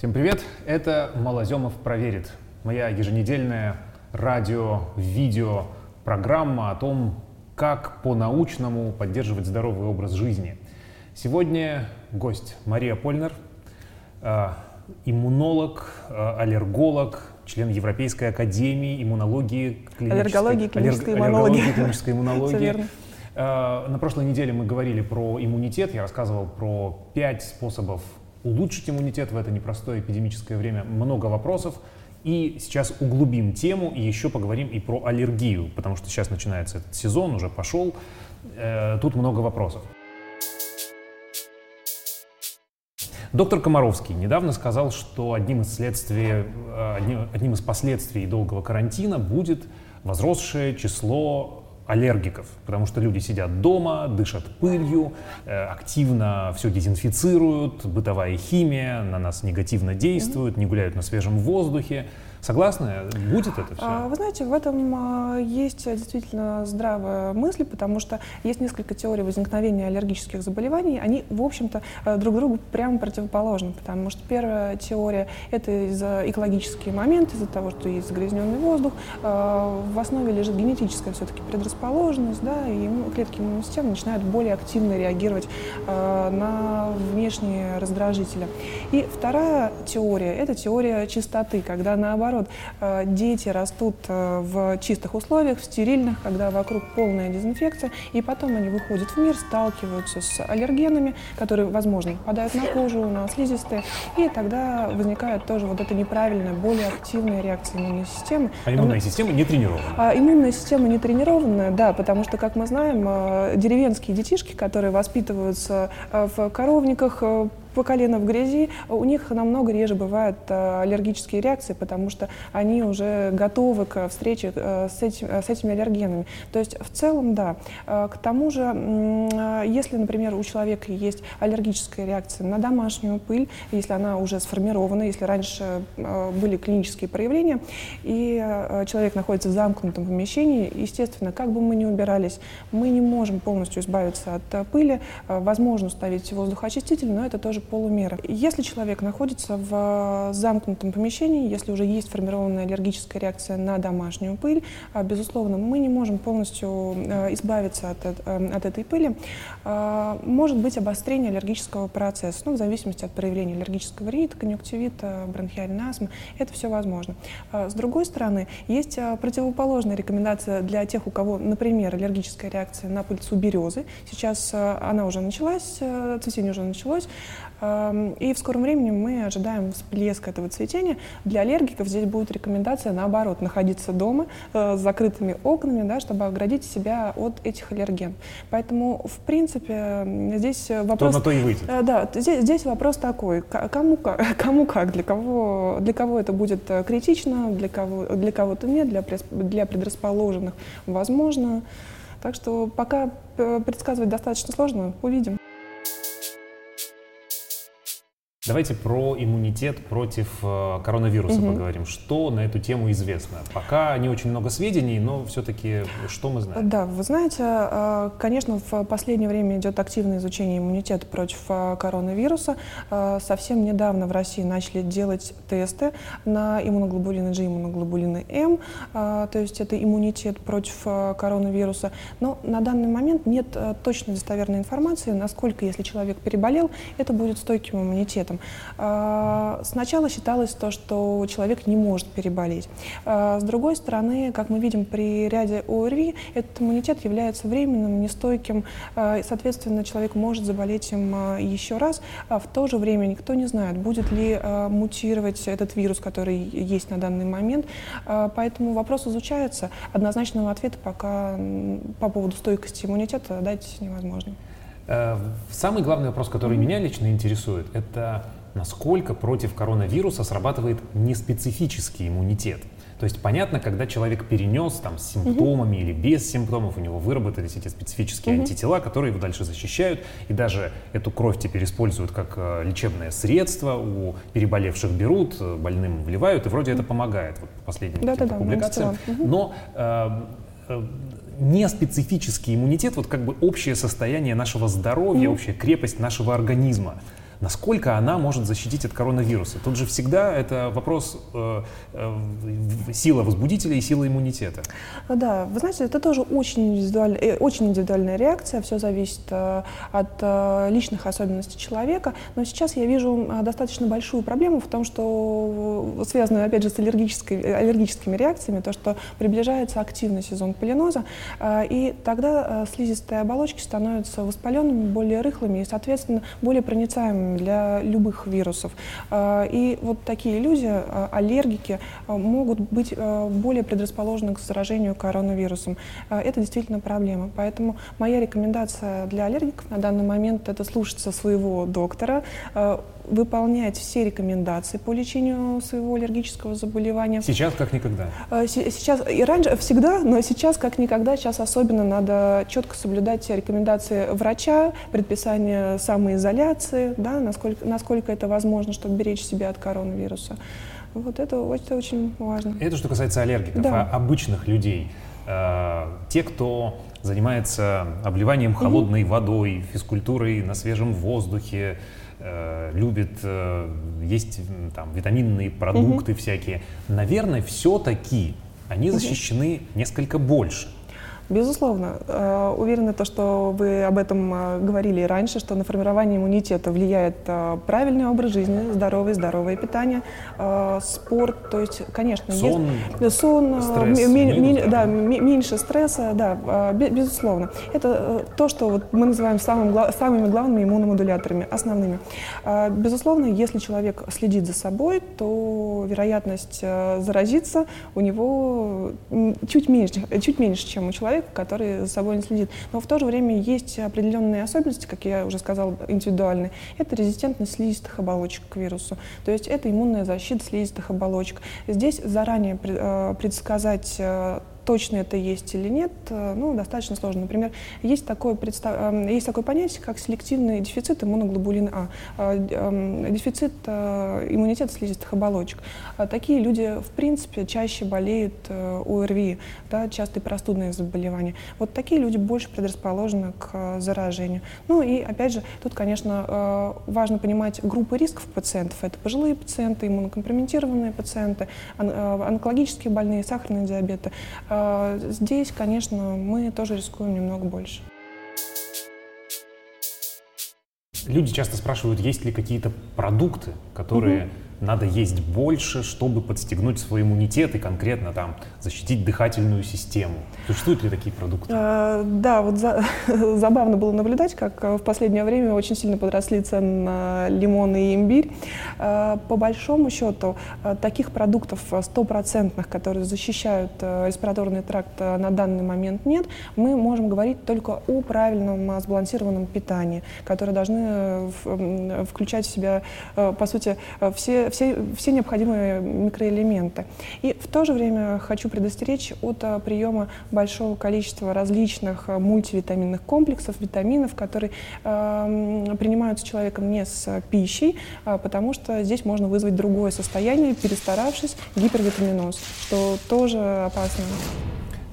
Всем привет! Это Малоземов проверит. Моя еженедельная радио-видео программа о том, как по-научному поддерживать здоровый образ жизни. Сегодня гость Мария Польнер, э, иммунолог, э, аллерголог, член Европейской академии иммунологии, аллергологии, клинической аллерг, иммунологии. аллергологии, клинической иммунологии. Э, На прошлой неделе мы говорили про иммунитет, я рассказывал про пять способов улучшить иммунитет в это непростое эпидемическое время. Много вопросов. И сейчас углубим тему и еще поговорим и про аллергию, потому что сейчас начинается этот сезон, уже пошел. Э, Тут много вопросов. Доктор Комаровский недавно сказал, что одним из, следствий, э, одним, одним из последствий долгого карантина будет возросшее число аллергиков, потому что люди сидят дома, дышат пылью, э, активно все дезинфицируют, бытовая химия на нас негативно действует, не гуляют на свежем воздухе. Согласны? Будет это все? А, Вы знаете, в этом а, есть действительно здравая мысль, потому что есть несколько теорий возникновения аллергических заболеваний. Они, в общем-то, а, друг другу прямо противоположны, потому что первая теория — это из-за экологический момент, из-за того, что есть загрязненный воздух. А, В основе лежит генетическая все-таки предрасположенность, да, и клетки иммунной системы начинают более активно реагировать а, на внешние раздражители. И вторая теория — это теория чистоты, когда наоборот э, дети растут э, в чистых условиях, в стерильных, когда вокруг полная дезинфекция, и потом они выходят в мир, сталкиваются с аллергенами, которые, возможно, попадают на кожу, на слизистые, и тогда возникает тоже вот эта неправильная, более активная реакция иммунной системы. А иммунная система не тренирована. А иммунная система не тренированная, да, потому что, как мы знаем, э, деревенские детишки, которые воспитываются в коровниках, по колено в грязи, у них намного реже бывают э, аллергические реакции, потому что они уже готовы к встрече э, с, этим- э, с этими аллергенами. То есть в целом, да. К тому же, если, например, у человека есть аллергическая реакция на домашнюю пыль, если она уже сформирована, если раньше были клинические проявления, и человек находится в замкнутом помещении, естественно, как бы мы ни убирались, мы не можем полностью избавиться от пыли. Возможно установить воздухоочиститель, но это тоже полумера. Если человек находится в э, замкнутом помещении, если уже есть сформированная аллергическая реакция на домашнюю пыль, э, безусловно, мы не можем полностью э, избавиться от, э, от этой пыли. Э, Может быть обострение аллергического процесса, ну, в зависимости от проявления аллергического ринита, конъюнктивита, бронхиальной астмы. Это все возможно. А С другой стороны, есть а, противоположная рекомендация для тех, у кого, например, аллергическая реакция на пыльцу березы. Сейчас а, она уже началась, а, цветение уже началось, и в скором времени мы ожидаем всплеск этого цветения. Для аллергиков здесь будет рекомендация, наоборот, находиться дома э, с закрытыми окнами, да, чтобы оградить себя от этих аллергенов. Поэтому, в принципе, здесь То вопрос... на то и выйдет. Э, Да, здесь, здесь вопрос такой, кому как, кому как, для кого, для кого это будет э, критично, для кого, для кого-то нет, для, для предрасположенных возможно. Так что пока предсказывать достаточно сложно, увидим. Давайте про иммунитет против э, коронавируса Мгм. поговорим. Что на эту тему известно? Пока не очень много сведений, но все-таки что мы знаем? Да, вы знаете, э, конечно, в последнее время идет активное изучение иммунитета против э, коронавируса. Совсем недавно в России начали делать тесты на иммуноглобулины G, иммуноглобулины М, то есть это иммунитет против коронавируса. Но на данный момент нет точной достоверной информации, насколько, если человек переболел, это будет стойким иммунитетом. Э, Сначала считалось то, что человек не может переболеть. Э, С другой стороны, как мы видим при ряде ОРВИ, этот иммунитет является временным, нестойким, э, и, соответственно, человек может заболеть им еще раз. А в то же время никто не знает, будет ли мутировать этот вирус, который есть на данный момент. Поэтому вопрос изучается. Однозначного ответа пока по поводу стойкости иммунитета дать невозможно. Э, Самый главный вопрос, который меня лично интересует, это насколько против коронавируса срабатывает неспецифический иммунитет. То есть понятно, когда человек перенес там с симптомами или без симптомов, у него выработались эти специфические Мгм. антитела, которые его дальше защищают, и даже эту кровь теперь используют как э, лечебное средство, у переболевших берут, э, больным вливают, и вроде это помогает, вот по последним Да-да-да, каким-то публикациям. антитела. Мгм. Но э, э, неспецифический иммунитет, вот как бы общее состояние нашего здоровья, Мгм. общая крепость нашего организма. Насколько она может защитить от коронавируса? Тут же всегда это вопрос э, э, сила возбудителя и сила иммунитета. Да, вы знаете, это тоже очень, индивидуаль, э, очень индивидуальная реакция, все зависит э, от э, личных особенностей человека, но сейчас я вижу э, достаточно большую проблему в том, что э, связанную, опять же, с аллергической, э, аллергическими реакциями, то, что приближается активный сезон полиноза, э, и тогда э, слизистые оболочки становятся воспаленными, более рыхлыми и, соответственно, более проницаемыми для любых вирусов. Э, и вот такие люди, э, аллергики, э, могут быть более предрасположены к заражению коронавирусом. Это действительно проблема. Поэтому моя рекомендация для аллергиков на данный момент это слушаться своего доктора, выполнять все рекомендации по лечению своего аллергического заболевания. Сейчас как никогда. Э, сейчас и раньше всегда, но сейчас как никогда, сейчас особенно надо четко соблюдать рекомендации врача, предписание самоизоляции, да, насколько, насколько это возможно, чтобы беречь себя от коронавируса. Вот это, это очень важно. Это что касается аллергиков, Да. а обычных людей. Э, Те, кто занимается обливанием холодной водой, физкультурой на свежем воздухе, э, любит э, есть там витаминные продукты всякие, наверное, все-таки они защищены несколько больше. Безусловно. Э, Уверена, то, что вы об этом э, говорили раньше, что на формирование иммунитета влияет э, правильный образ жизни, здоровый, здоровое питание, спорт. То есть, конечно, есть- Сон, сон, э, стресс, минус, ме- да. ме- меньше стресса, да, бе- безусловно. Это то, что вот мы называем самым самыми главными иммуномодуляторами, основными. Безусловно, если человек следит за собой, то вероятность заразиться у него чуть меньше, чуть меньше, чем у человека, который за собой не следит. Но в то же время есть определенные особенности, как я уже сказала, индивидуальные. Это резистентность слизистых оболочек к вирусу. То есть это иммунная защита слизистых оболочек. Здесь заранее э, предсказать э, точно это есть или нет, э, ну, достаточно сложно. Например, есть такое, предста- э, есть такое понятие, как селективный дефицит иммуноглобулина А, э, эм, дефицит э, иммунитета слизистых оболочек. Такие люди, в принципе, чаще болеют ОРВИ, да, частые простудные заболевания. Вот такие люди больше предрасположены к заражению. Ну и, опять же, тут, конечно, важно понимать группы рисков пациентов. Это пожилые пациенты, иммунокомпрометированные пациенты, он- онкологические больные, сахарный диабет. Э, Здесь, конечно, мы тоже рискуем немного больше. Люди часто спрашивают, есть ли какие-то продукты, которые надо есть больше, чтобы подстегнуть свой иммунитет и конкретно там защитить дыхательную систему. Существуют ли такие продукты? Э, Да, вот за- забавно было наблюдать, как э, в последнее время очень сильно подросли цены на лимон и имбирь. Э, По большому счету, э, таких продуктов э, стопроцентных, которые защищают респираторный тракт, на данный момент нет. Мы можем говорить только о правильном сбалансированном питании, которое должны включать в себя, по сути, все, все, все необходимые микроэлементы. И в то же время хочу предостеречь от э, приема большого количества различных э, мультивитаминных комплексов, витаминов, которые э, принимаются человеком не с пищей, а потому что здесь можно вызвать другое состояние, перестаравшись, гипервитаминоз, что тоже опасно.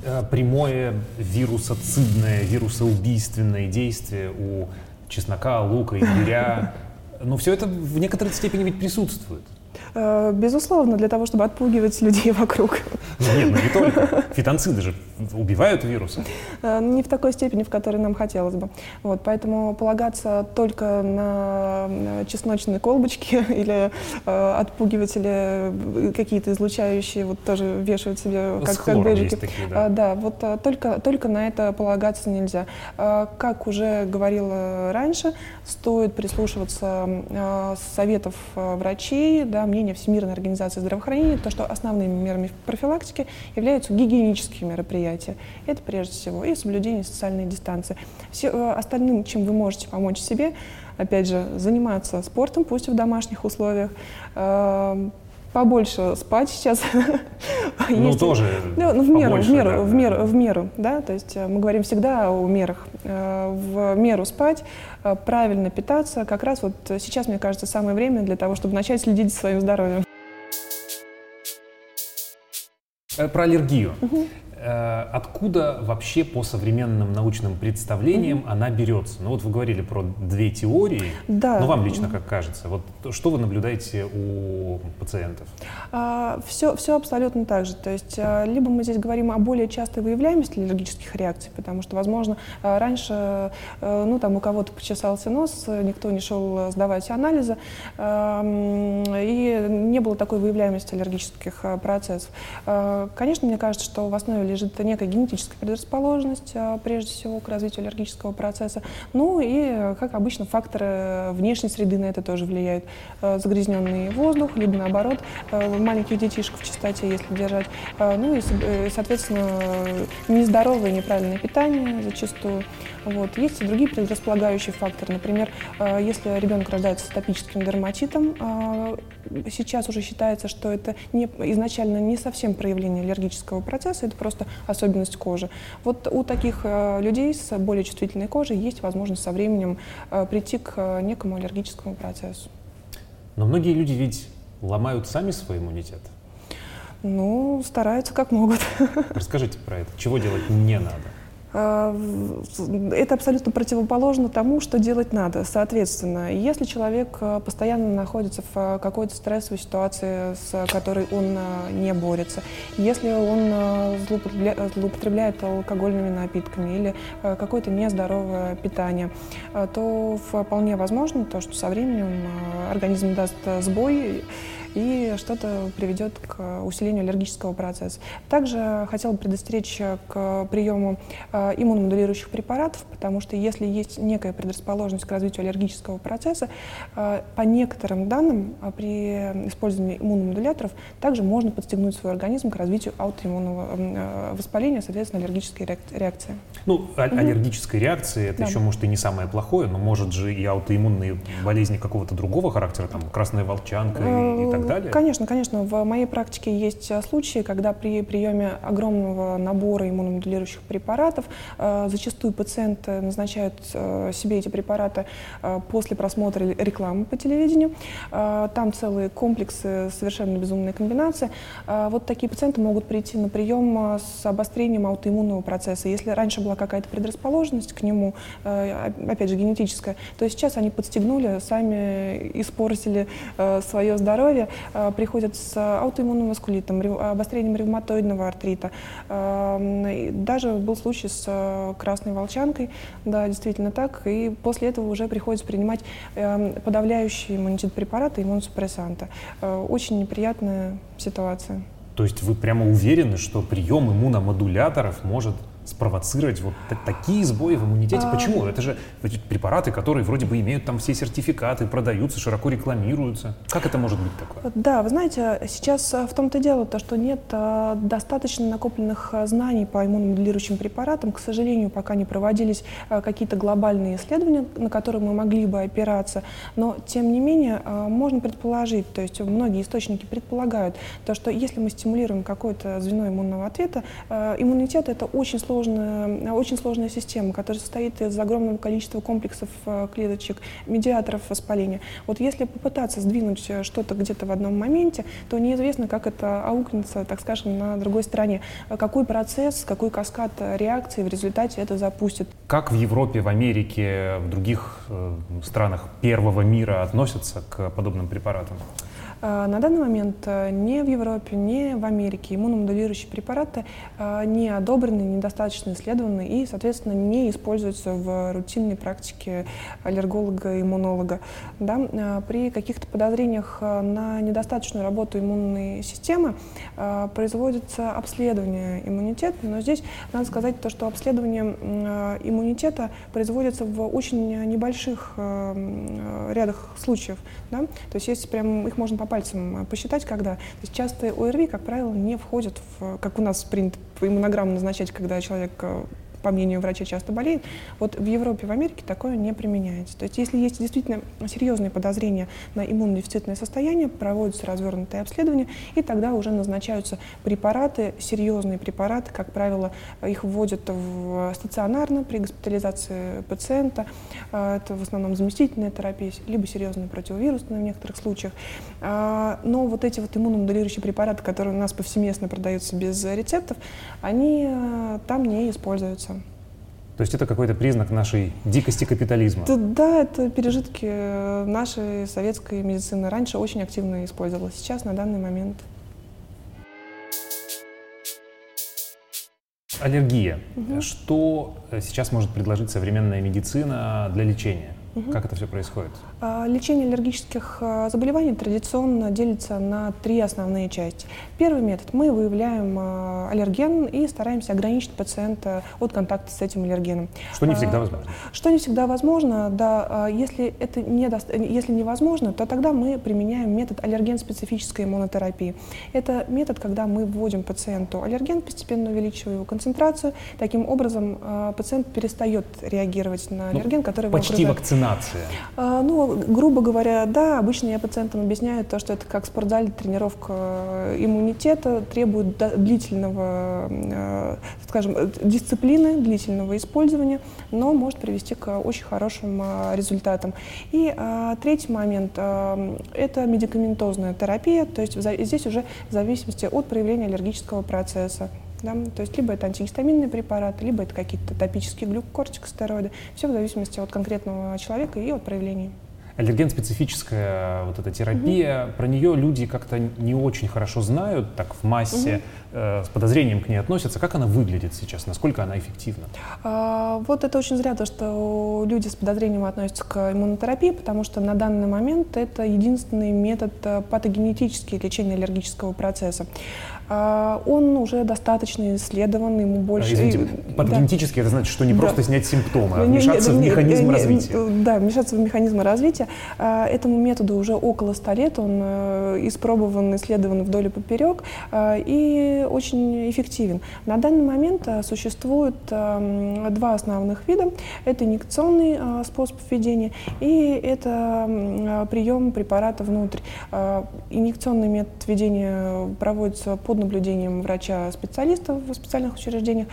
Э, Прямое вирусоцидное, вирусоубийственное действие у чеснока, лука, имбиря. Но все это в некоторой степени ведь присутствует. Э, Безусловно, для того, чтобы отпугивать людей вокруг. Ну, Нет, ну не только. Фитонциды же убивают вирусы. Э, Не в такой степени, в которой нам хотелось бы. Вот, поэтому полагаться только на чесночные колбочки или э, отпугиватели какие-то излучающие, вот тоже вешают себе как, С как бейджики. есть такие, да. А, да, вот а, только, только на это полагаться нельзя. А, Как уже говорила раньше, стоит прислушиваться а, советов а, врачей, да, мнения Всемирной организации здравоохранения, то, что основными мерами профилактики являются гигиенические мероприятия. Это прежде всего и соблюдение социальной дистанции. Все, э, остальным, чем вы можете помочь себе, опять же, заниматься спортом, пусть в домашних условиях, а, побольше спать сейчас. Ну, Есть- тоже ну, ну, в меру, побольше, в меру, да, в да. меру, в меру, да, то есть э, мы говорим всегда о мерах. Э, В меру спать, э, правильно питаться, как раз вот сейчас, мне кажется, самое время для того, чтобы начать следить за своим здоровьем. Про аллергию. Откуда вообще по современным научным представлениям mm-hmm. она берется? Ну вот вы говорили про две теории. Да. Ну вам лично как кажется? Вот что вы наблюдаете у пациентов? А, все, все абсолютно так же. То есть а, либо мы здесь говорим о более частой выявляемости аллергических реакций, потому что, возможно, а, раньше, ну там у кого-то почесался нос, никто не шел сдавать анализы, а, и не было такой выявляемости аллергических процессов. Конечно, мне кажется, что в основе лежит некая генетическая предрасположенность, а, прежде всего, к развитию аллергического процесса. Ну и, как обычно, факторы внешней среды на это тоже влияют. А, загрязненный воздух, либо наоборот, а, маленьких детишек в чистоте, если держать. Ну и, э, соответственно, нездоровое неправильное питание зачастую. Вот. Есть и другие предрасполагающие факторы. Например, если ребенок рождается с атопическим дерматитом, сейчас уже считается, что это не, изначально не совсем проявление аллергического процесса, это просто особенность кожи. Вот у таких э, людей с более чувствительной кожей есть возможность со временем э, прийти к э, некому аллергическому процессу. Но многие люди ведь ломают сами свой иммунитет. Ну, стараются как могут. Расскажите про это. Чего делать не надо? А, это абсолютно противоположно тому, что делать надо. Соответственно, если человек э, постоянно находится в э, какой-то стрессовой ситуации, с которой он не борется, если он злоупотребляет алкогольными напитками или какое-то нездоровое питание, то вполне возможно то, что со временем организм даст сбой, и что-то приведет к усилению аллергического процесса. Также хотела бы предостеречь к приему э, иммуномодулирующих препаратов, потому что если есть некая предрасположенность к развитию аллергического процесса, э, по некоторым данным э, при использовании иммуномодуляторов также можно подстегнуть свой организм к развитию аутоиммунного воспаления, соответственно, аллергической реакции. Ну, а- аллергической реакции это да. еще может и не самое плохое, но может же и аутоиммунные болезни какого-то другого характера, там красная волчанка и, и так далее? Конечно, конечно. В моей практике есть э, случаи, когда при приеме огромного набора иммуномодулирующих препаратов э, зачастую пациенты назначают э, себе эти препараты после просмотра рекламы по телевидению. Там целые комплексы, совершенно безумные комбинации. Вот такие пациенты могут прийти на прием с обострением аутоиммунного процесса. Если раньше была какая-то предрасположенность к нему, опять же, генетическая, то сейчас они подстегнули, сами испортили свое здоровье, Э, приходят с аутоиммунным васкулитом, обострением ревматоидного артрита. Э, даже был случай с э, красной волчанкой, да, действительно так, и после этого уже приходится принимать подавляющие иммунитет препараты, иммуносупрессанты. Очень неприятная ситуация. То есть вы прямо уверены, что прием иммуномодуляторов может спровоцировать вот такие сбои в иммунитете? А... Почему? Это же препараты, которые вроде бы имеют там все сертификаты, продаются, широко рекламируются. Как это может быть такое? Да, вы знаете, сейчас э, в том-то дело, то, что нет э, достаточно накопленных э, знаний по иммуномодулирующим препаратам. К сожалению, пока не проводились какие-то глобальные исследования, на которые мы могли бы опираться. Но, тем не менее, можно предположить, то есть многие источники предполагают, то, что если мы стимулируем какое-то звено иммунного ответа, иммунитет — это очень сложно сложная, очень сложная система, которая состоит из огромного количества комплексов э, клеточек, медиаторов воспаления. Вот если попытаться сдвинуть э, что-то где-то в одном моменте, то неизвестно, как это аукнется, так скажем, на другой стороне. Какой процесс, какой каскад реакции в результате это запустит. Как в Европе, в Америке, в других э, странах первого мира относятся к подобным препаратам? А, на данный момент э, ни в Европе, ни в Америке иммуномодулирующие препараты э, не одобрены, недостаточно исследованы и, соответственно, не используются в рутинной практике аллерголога-иммунолога. Да? Э, при каких-то подозрениях на недостаточную работу иммунной системы производится обследование иммунитета, но здесь надо сказать то, что обследование иммунитета производится в очень небольших рядах случаев. Да? То есть есть прям, их можно пальцам посчитать, когда. То есть часто ОРВИ, как правило, не входят в, как у нас принято по иммунограмму назначать, когда человек э, по мнению врача, часто болеет. Вот в Европе, в Америке такое не применяется. То есть если есть действительно серьезные подозрения на иммунодефицитное состояние, проводятся развернутые обследования, и тогда уже назначаются препараты, серьезные препараты, как правило, их вводят в стационарно при госпитализации пациента. А, это в основном заместительная терапия, либо серьезные противовирусные в некоторых случаях. А, но вот эти вот иммуномодулирующие препараты, которые у нас повсеместно продаются без рецептов, они а, там не используются. То есть это какой-то признак нашей дикости капитализма? Да, это пережитки нашей советской медицины. Раньше очень активно использовалось, сейчас на данный момент Аллергия. Угу. Что сейчас может предложить современная медицина для лечения? Угу. Как это все происходит? А, лечение аллергических а, заболеваний традиционно делится на три основные части. Первый метод. Мы выявляем а, аллерген и стараемся ограничить пациента от контакта с этим аллергеном. Что не всегда возможно. Что не всегда возможно, да. Если это не, если невозможно, то тогда мы применяем метод аллерген-специфической иммунотерапии. Это метод, когда мы вводим пациенту аллерген, постепенно увеличивая его концентрацию. Таким образом, пациент перестает реагировать на ну, аллерген, который его Почти окружает. вакцинация. Ну, грубо говоря, да, обычно я пациентам объясняю то, что это как в спортзале тренировка э, иммунитета, требует длительного, э, скажем, дисциплины, длительного использования, но может привести к очень хорошим э, результатам. И третий момент – это медикаментозная терапия, то есть здесь уже в зависимости от проявления аллергического процесса. Да? То есть либо это антигистаминные препараты, либо это какие-то топические глюкокортикостероиды. Все в зависимости от конкретного человека и от проявлений аллерген-специфическая вот эта терапия, угу. про нее люди как-то не очень хорошо знают, так в массе, угу. Э, с подозрением к ней относятся. Как она выглядит сейчас, насколько она эффективна? А, вот это очень зря, то, что люди с подозрением относятся к иммунотерапии, потому что на данный момент это единственный метод э, патогенетический лечения аллергического процесса. А, он уже достаточно исследован, ему больше... Извините, патогенетически да. это значит, что не да. просто снять симптомы, а вмешаться не, в механизм не, развития. Да, вмешаться в механизм развития. А, этому методу уже около 100 лет, он э, испробован, исследован вдоль и поперек а, и очень эффективен. На данный момент э, существует два основных вида. Это инъекционный способ введения и это прием препарата внутрь. Инъекционный метод введения проводится под наблюдением врача-специалиста в специальных учреждениях.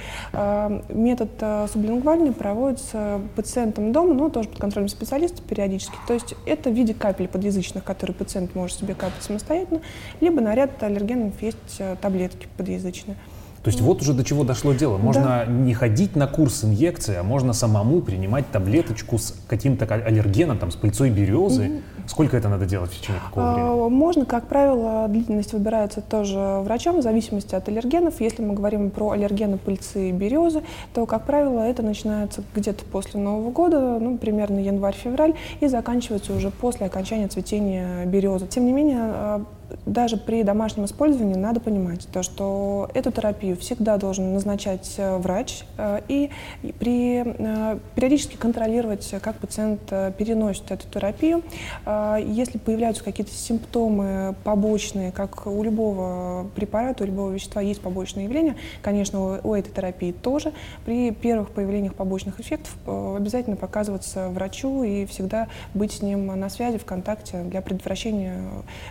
Метод сублингвальный проводится пациентом дома, но тоже под контролем специалиста периодически. То есть это в виде капель подъязычных, которые пациент может себе капать самостоятельно, либо на ряд аллергенов есть таблетки подъязычные. То есть вот уже до чего дошло дело. Можно да. не ходить на курс инъекции, а можно самому принимать таблеточку с каким-то аллергеном, там, с пыльцой березы. Угу. Сколько это надо делать в течение какого а, времени? Можно, как правило, длительность выбирается тоже врачом в зависимости от аллергенов. Если мы говорим про аллергены пыльцы и березы, то, как правило, это начинается где-то после Нового года, ну, примерно январь-февраль, и заканчивается уже после окончания цветения березы. Тем не менее, а, даже при домашнем использовании надо понимать то, что эту терапию всегда должен назначать э, врач э, и при, э, периодически контролировать, как пациент переносит эту терапию. Если появляются какие-то симптомы побочные, как у любого препарата, у любого вещества есть побочные явления, конечно, у этой терапии тоже. При первых появлениях побочных эффектов обязательно показываться врачу и всегда быть с ним на связи, в контакте для предотвращения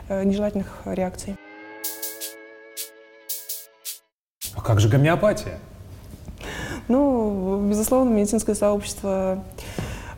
нежелательных реакций. А как же гомеопатия? Ну, безусловно, медицинское сообщество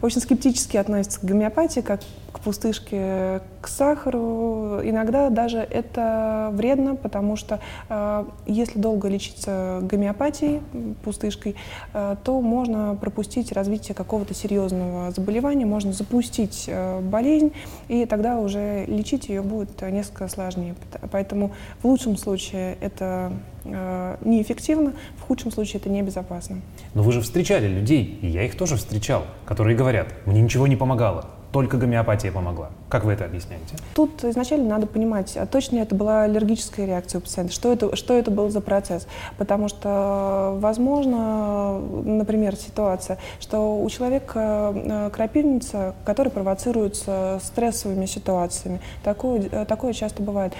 очень скептически относится к гомеопатии, как к пустышке, к сахару. Иногда даже это вредно, потому что э, если долго лечиться гомеопатией, пустышкой, э, то можно пропустить развитие какого-то серьезного заболевания, можно запустить э, болезнь, и тогда уже лечить ее будет несколько сложнее. Поэтому в лучшем случае это э, неэффективно, в худшем случае это небезопасно. Но вы же встречали людей, и я их тоже встречал, которые говорят, мне ничего не помогало только гомеопатия помогла. Как вы это объясняете? Тут изначально надо понимать, а точно это была аллергическая реакция у пациента, что это, что это был за процесс. Потому что, возможно, например, ситуация, что у человека э, крапивница, которая провоцируется стрессовыми ситуациями. Такое, такое часто бывает.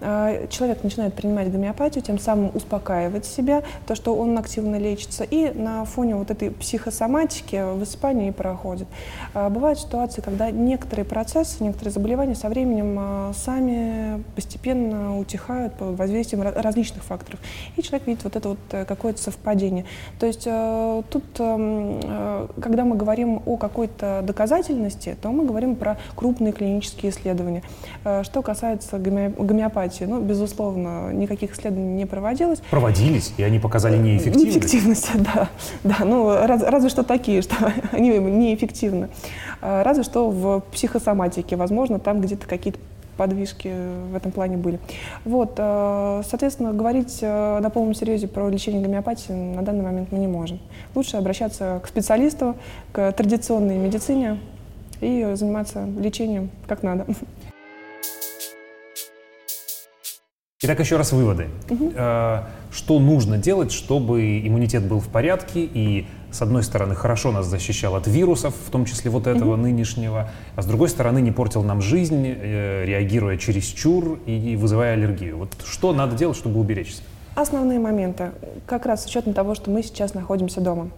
Человек начинает принимать гомеопатию, тем самым успокаивает себя, то, что он активно лечится, и на фоне вот этой психосоматики высыпание и проходит. Бывают ситуации, когда некоторые процессы, некоторые заболевания со временем сами постепенно утихают под воздействием различных факторов. И человек видит вот это вот э, какое-то совпадение. То есть э, тут, э, когда мы говорим о какой-то доказательности, то мы говорим про крупные клинические исследования. Что касается гомеопатии, ну, безусловно, никаких исследований не проводилось. Проводились, и они показали неэффективность. Неэффективность, да. да ну, раз, разве что такие, что они неэффективны. Разве что в психосоматике, возможно, там где-то какие-то подвижки в этом плане были. Вот, э, соответственно, говорить э, на полном серьезе про лечение гомеопатии на данный момент мы не можем. Лучше обращаться к специалисту, к традиционной медицине и заниматься лечением как надо. Итак, еще раз выводы. Угу. Что нужно делать, чтобы иммунитет был в порядке и с одной стороны, хорошо нас защищал от вирусов, в том числе вот этого mm-hmm. нынешнего, а с другой стороны, не портил нам жизнь, э, реагируя чересчур и вызывая аллергию. Вот что надо делать, чтобы уберечься? Основные моменты, как раз с учетом того, что мы сейчас находимся дома.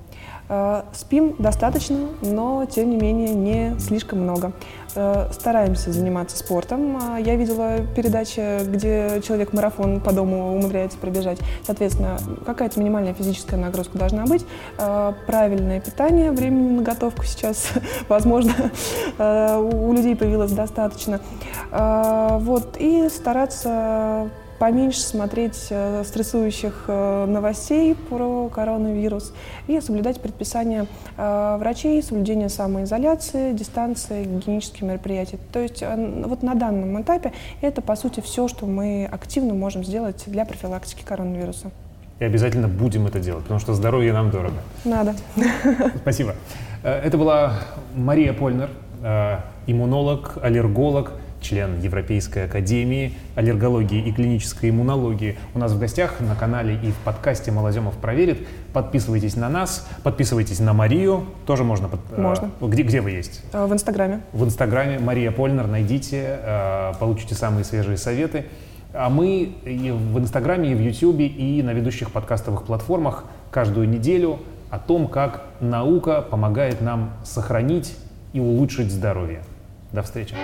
Э, спим достаточно, но тем не менее не слишком много. Э, стараемся заниматься спортом. Э, я видела передачи, где человек марафон по дому умудряется пробежать. Соответственно, какая-то минимальная физическая нагрузка должна быть. Правильное питание, времени на готовку сейчас, возможно, у людей появилось достаточно. Вот, и стараться поменьше смотреть э, стрессующих э, новостей про коронавирус и соблюдать предписания э, врачей, соблюдение самоизоляции, дистанции, гигиенические мероприятия. То есть вот на данном этапе это, по сути, все, что мы активно можем сделать для профилактики коронавируса. И обязательно будем это делать, потому что здоровье нам дорого. Надо. Спасибо. Это была Мария Польнер, иммунолог, аллерголог, член Европейской академии аллергологии и клинической иммунологии. У нас в гостях на канале и в подкасте «Малоземов проверит». Подписывайтесь на нас, подписывайтесь на Марию. Тоже можно. Э, можно. Где, где вы есть? Э, в Инстаграме. В Инстаграме Мария Польнер. Найдите, э, получите самые свежие советы. А мы и в Инстаграме, и в Ютьюбе, и на ведущих подкастовых платформах каждую неделю о том, как наука помогает нам сохранить и улучшить здоровье. До встречи.